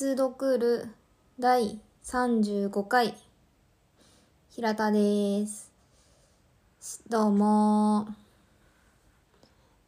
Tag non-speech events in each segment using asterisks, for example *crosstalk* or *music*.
閲読る第35回。平田です。どうも。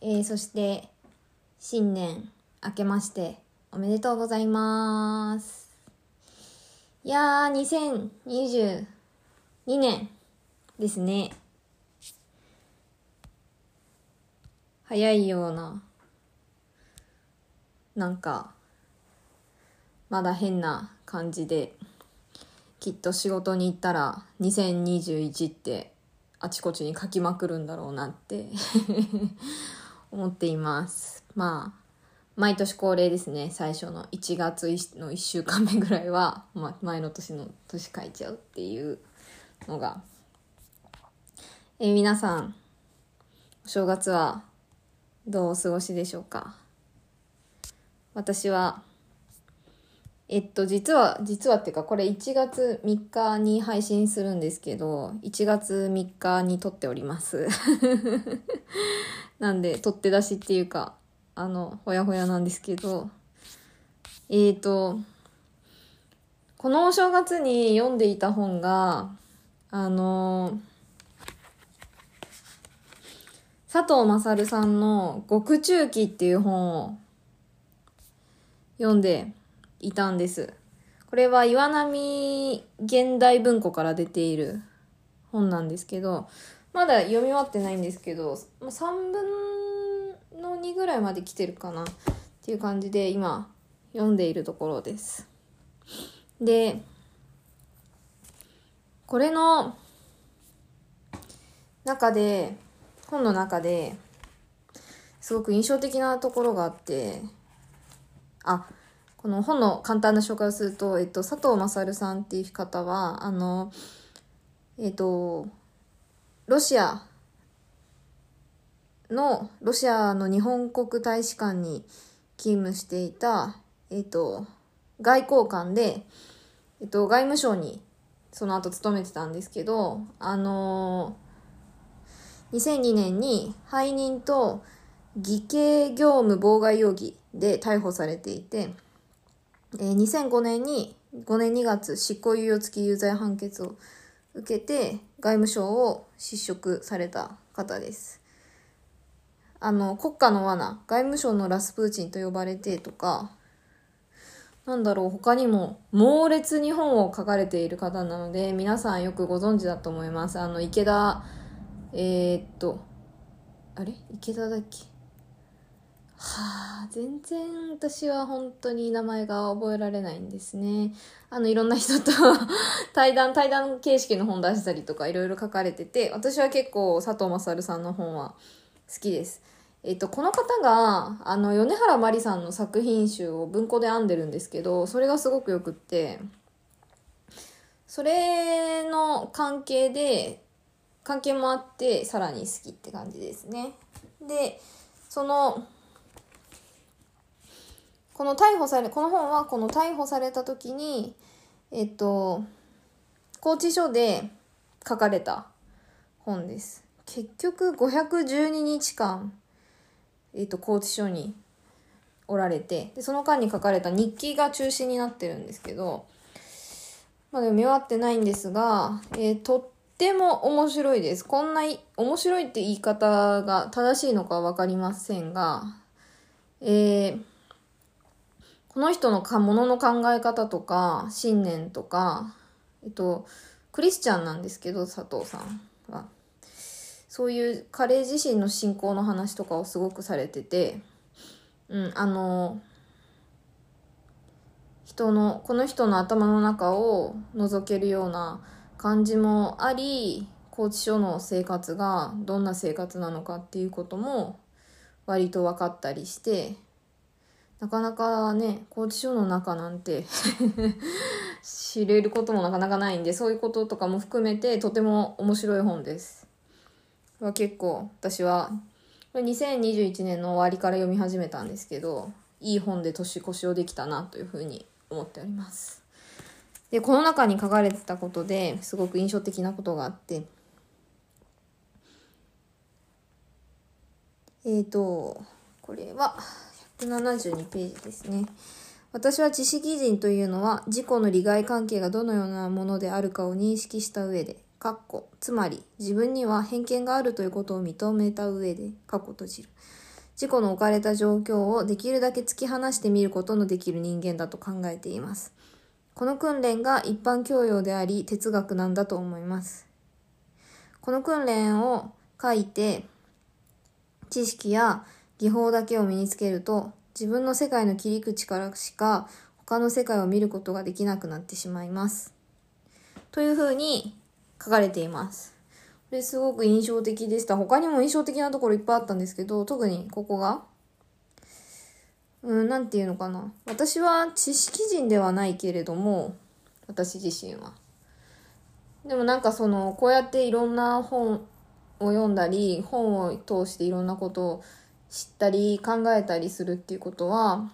えー、そして新年明けましておめでとうございます。いやー2022年ですね。早いようななんかまだ変な感じできっと仕事に行ったら2021ってあちこちに書きまくるんだろうなって *laughs* 思っています。まあ毎年恒例ですね。最初の1月の1週間目ぐらいは、*laughs* ま、前の年の年書いちゃうっていうのが。え、皆さんお正月はどうお過ごしでしょうか？私はえっと、実は、実はっていうか、これ1月3日に配信するんですけど、1月3日に撮っております。*laughs* なんで、取って出しっていうか、あの、ほやほやなんですけど、えーと、このお正月に読んでいた本が、あの、佐藤勝さんの極中記っていう本を読んでいたんです。これは岩波現代文庫から出ている本なんですけど、まだ読み終わってないんですけど、3分の2ぐらいまで来てるかなっていう感じで今読んでいるところです。で、これの中で、本の中ですごく印象的なところがあって、あ、この本の簡単な紹介をすると、えっと、佐藤勝さんっていう方は、あの、えっと、ロシアの、ロシアの日本国大使館に勤務していた、えっと、外交官で、えっと、外務省にその後勤めてたんですけど、あの2002年に背任と偽計業務妨害容疑で逮捕されていて、えー、2005年に、5年2月、執行猶予付き有罪判決を受けて、外務省を失職された方です。あの、国家の罠、外務省のラスプーチンと呼ばれてとか、なんだろう、他にも猛烈に本を書かれている方なので、皆さんよくご存知だと思います。あの、池田、えー、っと、あれ？池田だっけ？はあ、全然私は本当に名前が覚えられないんですね。あの、いろんな人と *laughs* 対談、対談形式の本出したりとかいろいろ書かれてて、私は結構佐藤勝さんの本は好きです。えっと、この方が、あの、米原まりさんの作品集を文庫で編んでるんですけど、それがすごくよくって、それの関係で、関係もあって、さらに好きって感じですね。で、その、この逮捕され、この本はこの逮捕された時に、えっと、拘置所で書かれた本です。結局512日間、えっと、拘置所におられて、で、その間に書かれた日記が中心になってるんですけど、まだ読み終わってないんですが、えー、とっても面白いです。こんな面白いって言い方が正しいのかわかりませんが、えー、この人のかものの考え方とか信念とか、えっと、クリスチャンなんですけど佐藤さんは。そういう彼自身の信仰の話とかをすごくされてて、うん、あの人のこの人の頭の中を覗けるような感じもあり拘置所の生活がどんな生活なのかっていうことも割と分かったりしてなかなかね、拘置所の中なんて *laughs* 知れることもなかなかないんで、そういうこととかも含めてとても面白い本です。は結構私は、これ2021年の終わりから読み始めたんですけど、いい本で年越しをできたなというふうに思っております。で、この中に書かれてたことですごく印象的なことがあって、えっ、ー、と、これは、172ページですね。私は知識人というのは自己の利害関係がどのようなものであるかを認識した上で、かっこつまり自分には偏見があるということを認めた上で、かっこ閉じる。自己の置かれた状況をできるだけ突き放してみることのできる人間だと考えています。この訓練が一般教養であり哲学なんだと思います。この訓練を書いて知識や技法だけを身につけると自分の世界の切り口からしか他の世界を見ることができなくなってしまいます。というふうに書かれています。これすごく印象的でした。他にも印象的なところいっぱいあったんですけど、特にここが、うん、なんていうのかな。私は知識人ではないけれども、私自身は。でもなんかその、こうやっていろんな本を読んだり、本を通していろんなことを知ったり考えたりするっていうことは、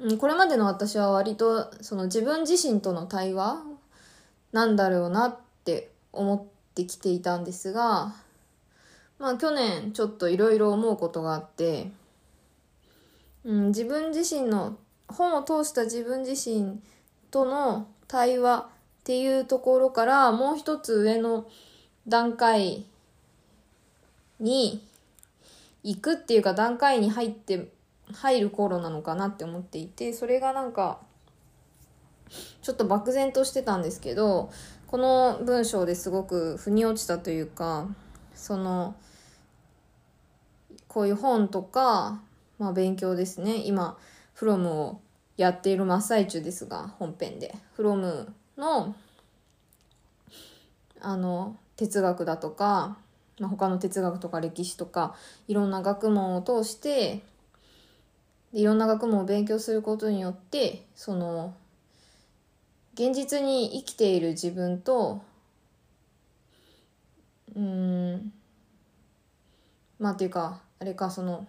うん、これまでの私は割とその自分自身との対話なんだろうなって思ってきていたんですが、まあ去年ちょっといろいろ思うことがあって、うん、自分自身の本を通した自分自身との対話っていうところからもう一つ上の段階に行くっていうか段階に入って入る頃なのかなって思っていてそれがなんかちょっと漠然としてたんですけどこの文章ですごく腑に落ちたというかそのこういう本とか、まあ、勉強ですね。今フロムをやっている真っ最中ですが本編で。フロムのあの哲学だとかまあ、他の哲学とか歴史とかいろんな学問を通していろんな学問を勉強することによってその現実に生きている自分とうんまあっていうかあれかその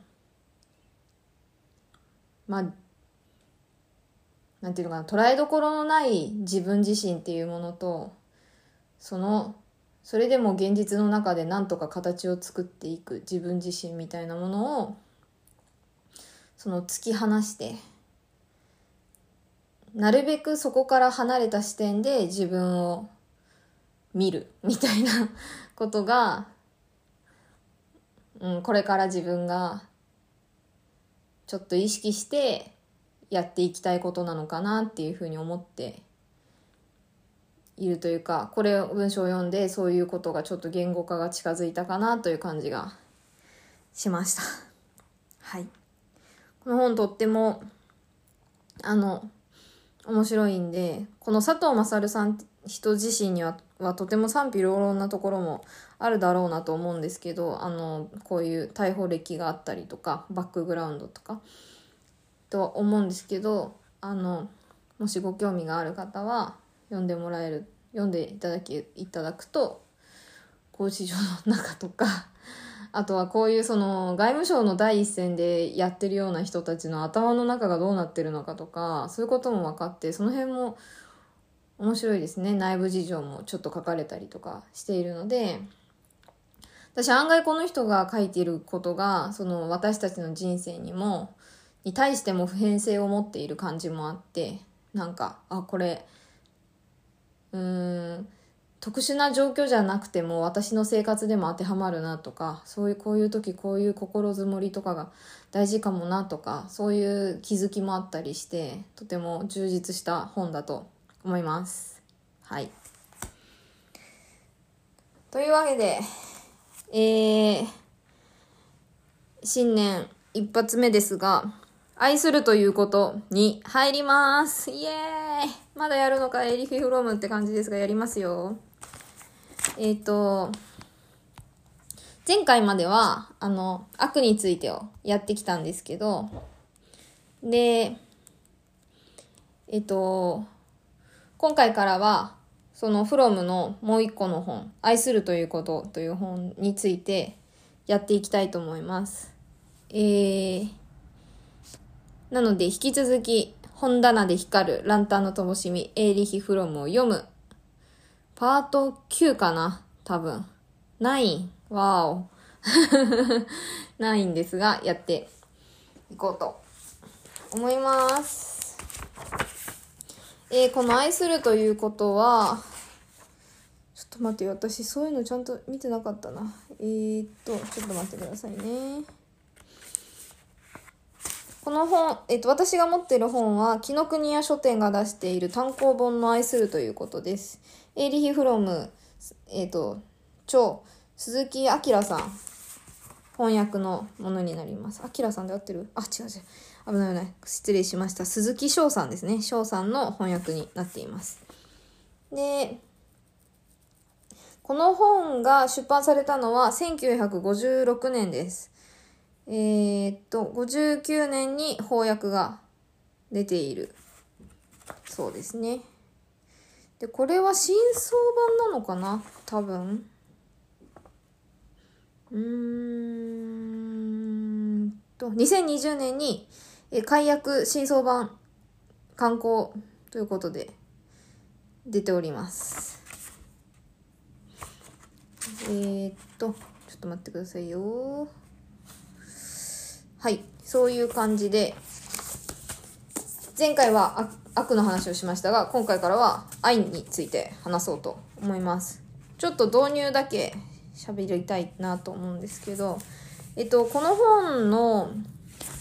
まあなんていうのかな捉えどころのない自分自身っていうものとそのそれでも現実の中で何とか形を作っていく自分自身みたいなものをその突き放してなるべくそこから離れた視点で自分を見るみたいな *laughs* ことが、うん、これから自分がちょっと意識してやっていきたいことなのかなっていうふうに思っているというかこれを文章を読んでそういうことがちょっと言語化が近づいたかなという感じがしました。*laughs* はい。この本とってもあの面白いんでこの佐藤勝さん人自身にははとても賛否両論なところもあるだろうなと思うんですけどあのこういう逮捕歴があったりとかバックグラウンドとかとは思うんですけどあのもしご興味がある方は読んでもらえる読んでいただきいただくと拘置所の中とか *laughs* あとはこういうその外務省の第一線でやってるような人たちの頭の中がどうなってるのかとかそういうことも分かってその辺も面白いですね。内部事情もちょっと書かれたりとかしているので。私案外この人が書いていることがその私たちの人生にもに対しても普遍性を持っている感じもあってなんかあこれうん特殊な状況じゃなくても私の生活でも当てはまるなとかそういうこういう時こういう心づもりとかが大事かもなとかそういう気づきもあったりしてとても充実した本だと思います。はい。というわけで、えー、新年一発目ですが、愛するということに入ります。イエーイまだやるのか、エリフィフロムって感じですが、やりますよ。えっ、ー、と、前回までは、あの、悪についてをやってきたんですけど、で、えっ、ー、と、今回からは、そのフロムのもう一個の本、愛するということという本についてやっていきたいと思います。えー、なので引き続き本棚で光るランタンの灯火エーリヒ・フロムを読むパート9かな多分。9。わーお。*laughs* 9ですが、やっていこうと思います。えーこの愛するということは、ちょっと待って。私、そういうのちゃんと見てなかったな。えー、っと、ちょっと待ってくださいね。この本、えっと、私が持っている本は、紀ノ国屋書店が出している単行本の愛するということです。エーリヒ・フロム、えっと、超鈴木明さん、翻訳のものになります。明さんで合ってる？あ、違う違う。危ない危ない。失礼しました。鈴木翔さんですね。翔さんの翻訳になっています。で、この本が出版されたのは1956年です。えーっと、59年に翻訳が出ているそうですね。で、これは新装版なのかな？多分。うーんと、2020年に、え解約新装版刊行ということで出ております。えー、っと、ちょっと待ってくださいよ。はい、そういう感じで、前回は悪の話をしましたが、今回からは愛について話そうと思います。ちょっと導入だけ喋りたいなと思うんですけど、えっと、この本の、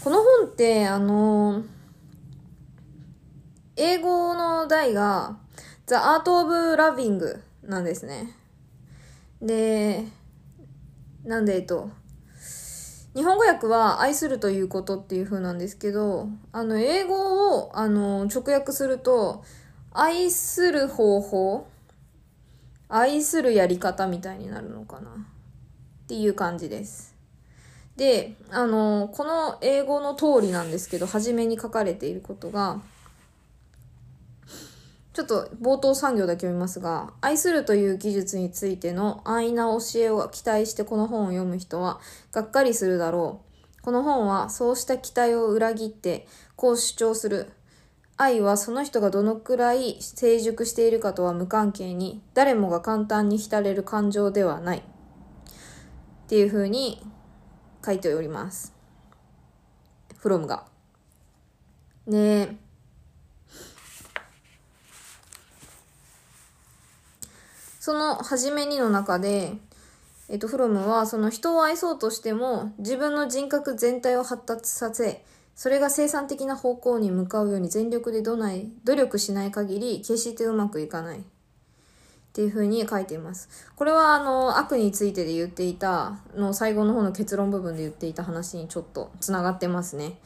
この本って、あの、英語の題が The Art of Loving なんですね。で、なんで、えっと、日本語訳は愛するということっていう風なんですけど、あの、英語を、あの、直訳すると、愛する方法、愛するやり方みたいになるのかなっていう感じです。で、あの、この英語の通りなんですけど、初めに書かれていることが、ちょっと冒頭産業だけ読みますが、愛するという技術についての安易な教えを期待してこの本を読む人は、がっかりするだろう。この本はそうした期待を裏切って、こう主張する。愛はその人がどのくらい成熟しているかとは無関係に、誰もが簡単に浸れる感情ではない。っていう風に書いております。フロムが。ねえその初めにの中で、えっと、フロムはその人を愛そうとしても自分の人格全体を発達させ、それが生産的な方向に向かうように全力でどない努力しない限り決してうまくいかない。っていう風に書いています。これはあの悪についてで言っていたの最後の方の結論部分で言っていた話にちょっとつながってますね。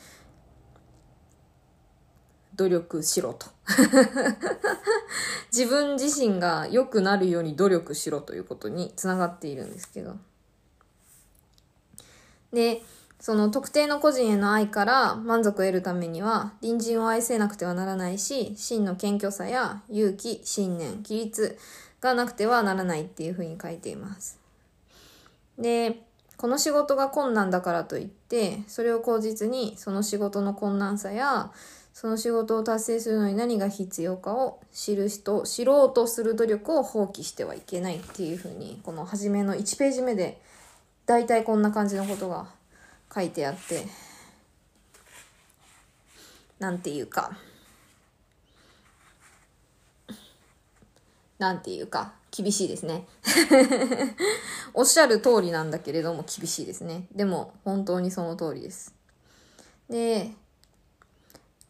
努力しろと。*laughs* 自分自身が良くなるように努力しろということにつながっているんですけど。で、その特定の個人への愛から満足を得るためには隣人を愛せなくてはならないし、真の謙虚さや勇気、信念、規律がなくてはならないっていうふうに書いています。で、この仕事が困難だからといって、それを口実にその仕事の困難さや、その仕事を達成するのに何が必要かを知る人、知ろうとする努力を放棄してはいけないっていうふうに、この初めの1ページ目で、大体こんな感じのことが書いてあって、なんていうか、なんていうか、厳しいですね。*laughs* おっしゃる通りなんだけれども厳しいですね。でも本当にその通りです。で、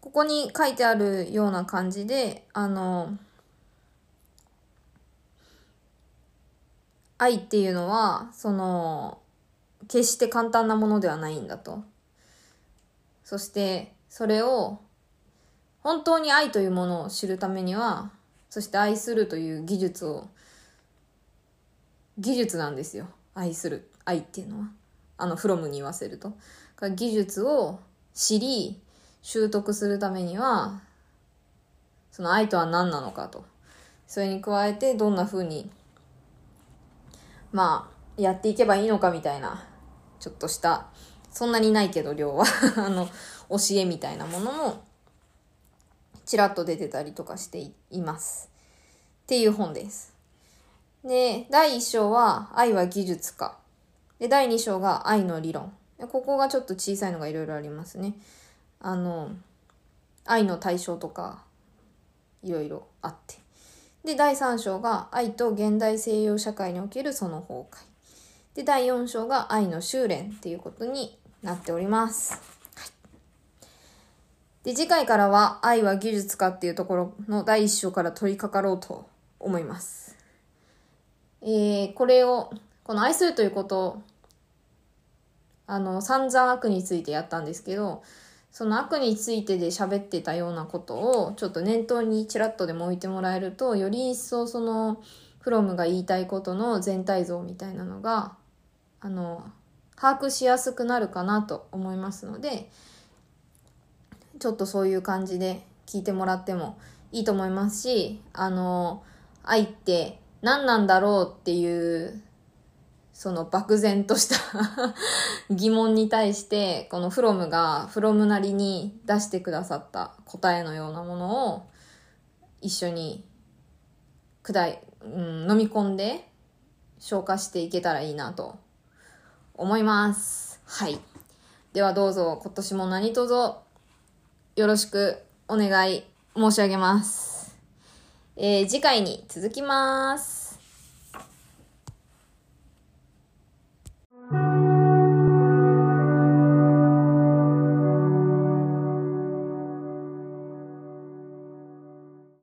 ここに書いてあるような感じで、あの、愛っていうのは、その、決して簡単なものではないんだと。そして、それを、本当に愛というものを知るためには、そして愛するという技術を、技術なんですよ。愛する。愛っていうのは。あの、フロムに言わせると。技術を知り、習得するためには、その愛とは何なのかと。それに加えて、どんな風に、まあ、やっていけばいいのかみたいな、ちょっとした、そんなにないけど量は、*laughs* あの、教えみたいなものも、ちらっと出てたりとかしています。っていう本です。で、第1章は、愛は技術か。で、第2章が愛の理論。ここがちょっと小さいのがいろいろありますね。あの、愛の対象とか、いろいろあって。で、第3章が愛と現代西洋社会におけるその崩壊。で、第4章が愛の修練っていうことになっております。はい、で、次回からは愛は技術かっていうところの第1章から取り掛かろうと思います。えー、これを、この愛するということ、あの、散々悪についてやったんですけど、その悪についてで喋ってたようなことをちょっと念頭にちらっとでも置いてもらえるとより一層そのフロムが言いたいことの全体像みたいなのがあの把握しやすくなるかなと思いますのでちょっとそういう感じで聞いてもらってもいいと思いますしあの愛って何なんだろうっていうその漠然とした *laughs* 疑問に対して、このフロムがフロムなりに出してくださった答えのようなものを一緒に砕い、うん、飲み込んで消化していけたらいいなと思います。はい。ではどうぞ今年も何卒よろしくお願い申し上げます。えー、次回に続きます。